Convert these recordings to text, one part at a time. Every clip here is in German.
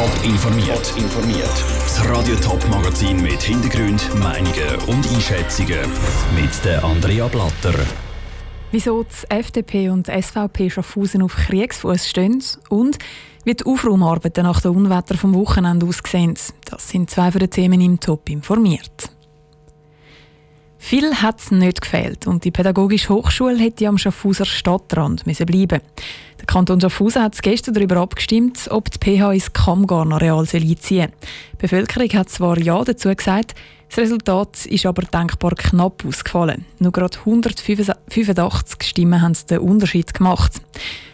Top informiert. informiert. Das Radio Top Magazin mit Hintergrund, Meinungen und Einschätzungen mit der Andrea Blatter. Wieso die FDP und SVP Schaffhausen auf Kriegsfuß stehen und wie die Aufraumarbeiten nach den Unwetter vom Wochenende aussehen. Das sind zwei von den Themen im Top informiert. Viel hat es nicht gefehlt und die Pädagogische Hochschule hätte am Schaffhauser Stadtrand bleiben Der Kanton Schaffhausen hat gestern darüber abgestimmt, ob die PH ins Kammgarn-Areal einziehen. Die Bevölkerung hat zwar Ja dazu gesagt, das Resultat ist aber denkbar knapp ausgefallen. Nur gerade 185 Stimmen haben den Unterschied gemacht.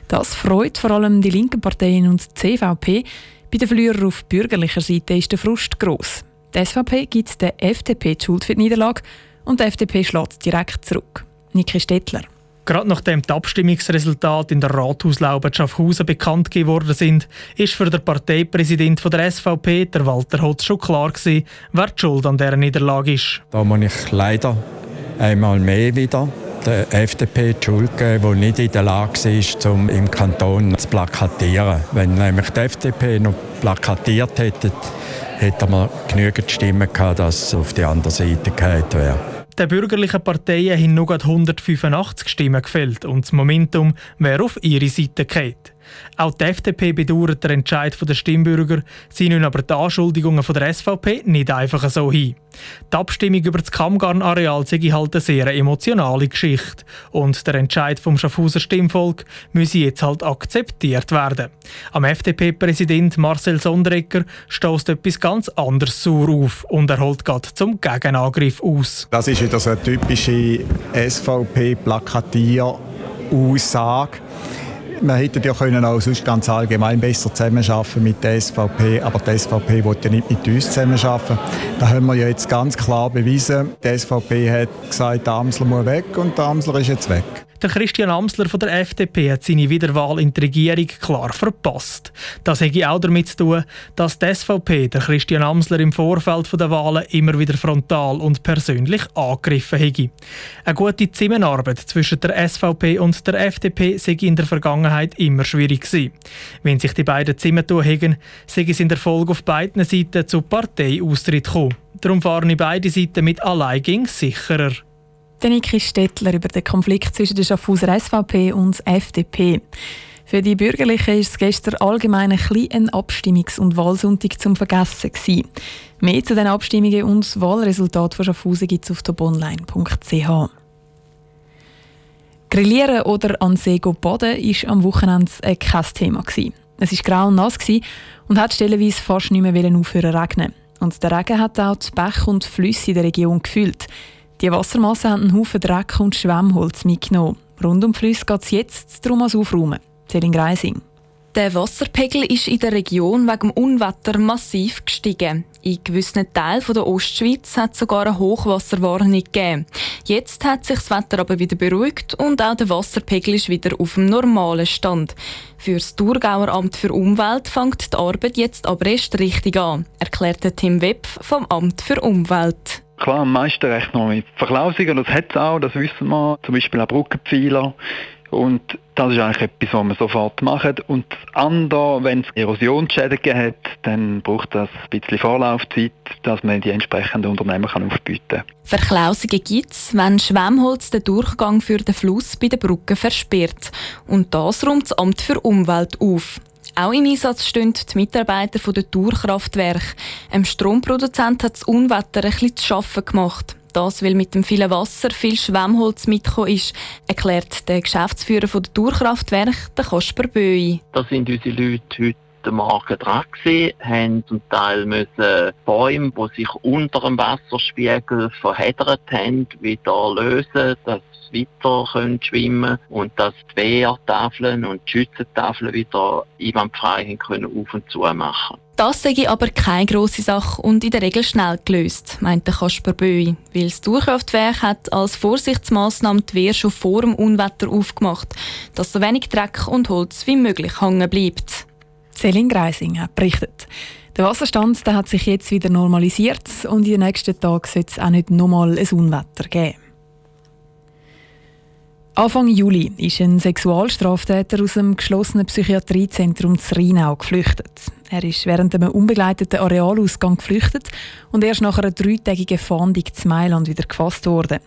Das freut vor allem die linken Parteien und die CVP. Bei den Verlierern auf bürgerlicher Seite ist der Frust gross. Die SVP gibt der FDP die Schuld für die Niederlage und die FDP schlägt direkt zurück. Niki Stettler. Gerade nachdem die Abstimmungsresultate in der Rathauslaube Schaffhausen bekannt geworden sind, ist für den Parteipräsident der SVP, der Walter Hotz, schon klar gewesen, wer die Schuld an dieser Niederlage ist. Da muss ich leider einmal mehr wieder der FDP die Schuld geben, die nicht in der Lage war, um im Kanton zu plakatieren. Wenn nämlich die FDP noch plakatiert hätte, hätte man genügend Stimmen gehabt, dass es auf die andere Seite gehalten wäre. Den bürgerlichen Parteien haben nur 185 Stimmen gefällt und das Momentum wäre auf ihre Seite gekehrt. Auch die FDP bedauert den Entscheid der Stimmbürger, sie nehmen aber die Anschuldigungen der SVP nicht einfach so hin. Die Abstimmung über das Kammgarn-Areal sei halt eine sehr emotionale Geschichte und der Entscheid vom Schaffhauser Stimmvolk müsse jetzt halt akzeptiert werden. Am FDP-Präsident Marcel Sondrecker stößt etwas ganz anderes sauer auf und er holt gerade zum Gegenangriff aus. Das ist wieder so eine typische SVP-Plakatier-Aussage wir hätten ja können auch sonst ganz allgemein besser zusammenarbeiten mit der SVP, aber die SVP will ja nicht mit uns zusammenarbeiten. Da haben wir ja jetzt ganz klar bewiesen, die SVP hat gesagt, der Amsler muss weg und der Amsler ist jetzt weg. Der Christian Amsler von der FDP hat seine Wiederwahl in die Regierung klar verpasst. Das hätte auch damit zu tun, dass die SVP der Christian Amsler im Vorfeld der Wahlen immer wieder frontal und persönlich angegriffen hätte. Eine gute Zusammenarbeit zwischen der SVP und der FDP sei in der Vergangenheit immer schwierig gewesen. Wenn sich die beiden zusammentun hätten, sei es in der Folge auf beiden Seiten zu Parteiaustritt gekommen. Darum fahren beide Seiten mit Alleingängen sicherer. Niki Stettler über den Konflikt zwischen der Schaffhauser SVP und FDP. Für die Bürgerlichen ist es gestern allgemein ein, ein Abstimmungs- und Wahlsonntag zum Vergessen gewesen. Mehr zu den Abstimmungen und Wahlresultaten von Schaffhausen gibt es auf tobonline.ch. Grillieren oder an See baden war am Wochenende kein Thema. Gewesen. Es war grau und nass und hat stellenweise fast nicht mehr aufhören regnen. Und der Regen hat auch die Bäche und Flüsse in der Region gefüllt. Die Wassermassen haben einen Haufen Dreck und Schwemmholz mitgenommen. Rund um Flüsse geht es jetzt darum ans Aufräumen. Celine Greising. Der Wasserpegel ist in der Region wegen dem Unwetter massiv gestiegen. In gewissen Teilen der Ostschweiz hat es sogar eine Hochwasserwarnung gegeben. Jetzt hat sich das Wetter aber wieder beruhigt und auch der Wasserpegel ist wieder auf dem normalen Stand. Für das Thurgauer Amt für Umwelt fängt die Arbeit jetzt aber erst richtig an, erklärte Tim Wepf vom Amt für Umwelt. Klar, am meisten rechnen wir mit Verklausungen, das hat es auch, das wissen wir. Zum Beispiel auch Brückenpfeiler. Und das ist eigentlich etwas, was wir sofort machen. Und das andere, wenn es Erosionsschäden hat, dann braucht das ein bisschen Vorlaufzeit, dass man die entsprechenden Unternehmen aufbieten kann. Verklausungen gibt es, wenn Schwemmholz den Durchgang für den Fluss bei den Brücken versperrt. Und das räumt das Amt für Umwelt auf. Auch im Einsatz stehen die Mitarbeiter der Tourkraftwerke. Ein Stromproduzent hat das Unwetter ein bisschen zu schaffen gemacht. Das, weil mit dem vielen Wasser viel Schwemmholz mitgekommen ist, erklärt der Geschäftsführer der Tourkraftwerke, der Kasper Böi. Das sind unsere Leute heute den Morgen dran gewesen, haben zum Teil müssen Bäume, die sich unter dem Wasserspiegel verheddert haben, wieder lösen, dass weiter können schwimmen und dass die Wehrtafeln und die Schützentafeln wieder einwandfrei können auf und zu machen. Das sei aber keine grosse Sache und in der Regel schnell gelöst, meinte Kasper Böi, weil das Durchkraftwerk hat als Vorsichtsmaßnahme die Wehr schon vor dem Unwetter aufgemacht, dass so wenig Dreck und Holz wie möglich hängen bleibt. Celine Greising hat berichtet. Der Wasserstand der hat sich jetzt wieder normalisiert und in den nächsten Tagen soll es auch nicht nochmal ein Unwetter geben. Anfang Juli ist ein Sexualstraftäter aus dem geschlossenen Psychiatriezentrum Rheinau geflüchtet. Er ist während einem unbegleiteten Arealausgang geflüchtet und erst nach einer dreitägigen Fahndung zu Mailand wieder gefasst worden.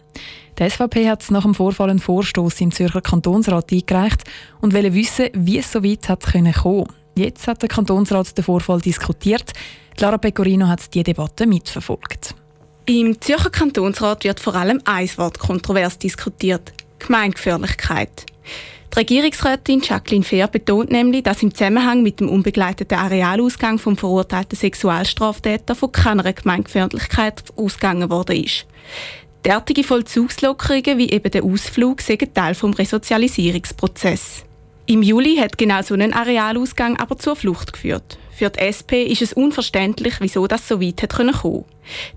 Die SVP hat nach dem Vorfall einen Vorstoß im Zürcher Kantonsrat eingereicht und wollte wissen, wie es so weit hat kommen. Jetzt hat der Kantonsrat den Vorfall diskutiert. Clara Pecorino hat die Debatte mitverfolgt. Im Zürcher Kantonsrat wird vor allem ein Wort kontrovers diskutiert: Gemeingefährlichkeit. Die Regierungsrätin Jacqueline Fehr betont nämlich, dass im Zusammenhang mit dem unbegleiteten Arealausgang vom verurteilten Sexualstraftäter von keiner Gemeingefährlichkeit ausgegangen worden ist. Derartige Vollzugslockerungen wie eben der Ausflug sind Teil des Resozialisierungsprozesses. Im Juli hat genau so ein Arealausgang aber zur Flucht geführt. Für die SP ist es unverständlich, wieso das so weit hat kommen konnte.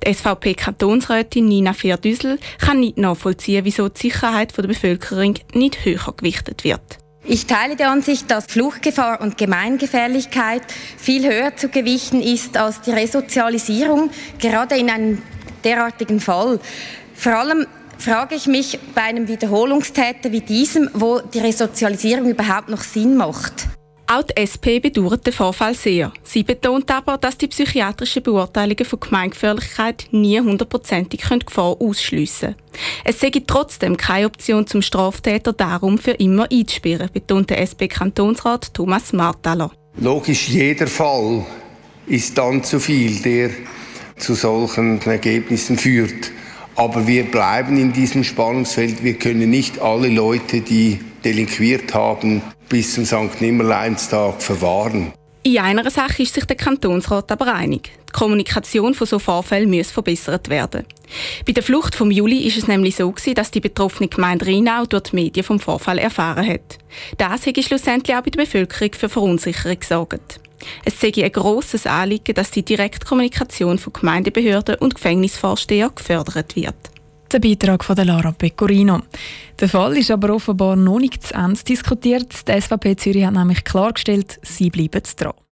Die SVP-Kantonsrätin Nina Feerdüsel kann nicht nachvollziehen, wieso die Sicherheit der Bevölkerung nicht höher gewichtet wird. Ich teile die Ansicht, dass Fluchtgefahr und Gemeingefährlichkeit viel höher zu gewichten ist als die Resozialisierung, gerade in einem derartigen Fall. Vor allem frage ich mich bei einem Wiederholungstäter wie diesem, wo die Resozialisierung überhaupt noch Sinn macht. Auch die SP bedauert den Vorfall sehr. Sie betont aber, dass die psychiatrischen Beurteilungen von Gemeingefährlichkeit nie hundertprozentig Gefahr ausschliessen Es sei trotzdem keine Option zum Straftäter darum für immer einzusperren, betont der SP-Kantonsrat Thomas Martaler. Logisch, jeder Fall ist dann zu viel, der zu solchen Ergebnissen führt. Aber wir bleiben in diesem Spannungsfeld. Wir können nicht alle Leute, die delinquiert haben, bis zum St. Nimmerleinstag verwahren. In einer Sache ist sich der Kantonsrat aber einig. Die Kommunikation von so Vorfällen muss verbessert werden. Bei der Flucht vom Juli ist es nämlich so gewesen, dass die betroffene Gemeinde Rheinau durch die Medien vom Vorfall erfahren hat. Das hat schlussendlich auch bei der Bevölkerung für Verunsicherung gesorgt. Es sei ein grosses Anliegen, dass die Direktkommunikation von Gemeindebehörden und Gefängnisvorstehern gefördert wird. Der Beitrag von Lara Pecorino. Der Fall ist aber offenbar noch nicht zu Ende diskutiert. Die SVP Zürich hat nämlich klargestellt, sie bleiben dran.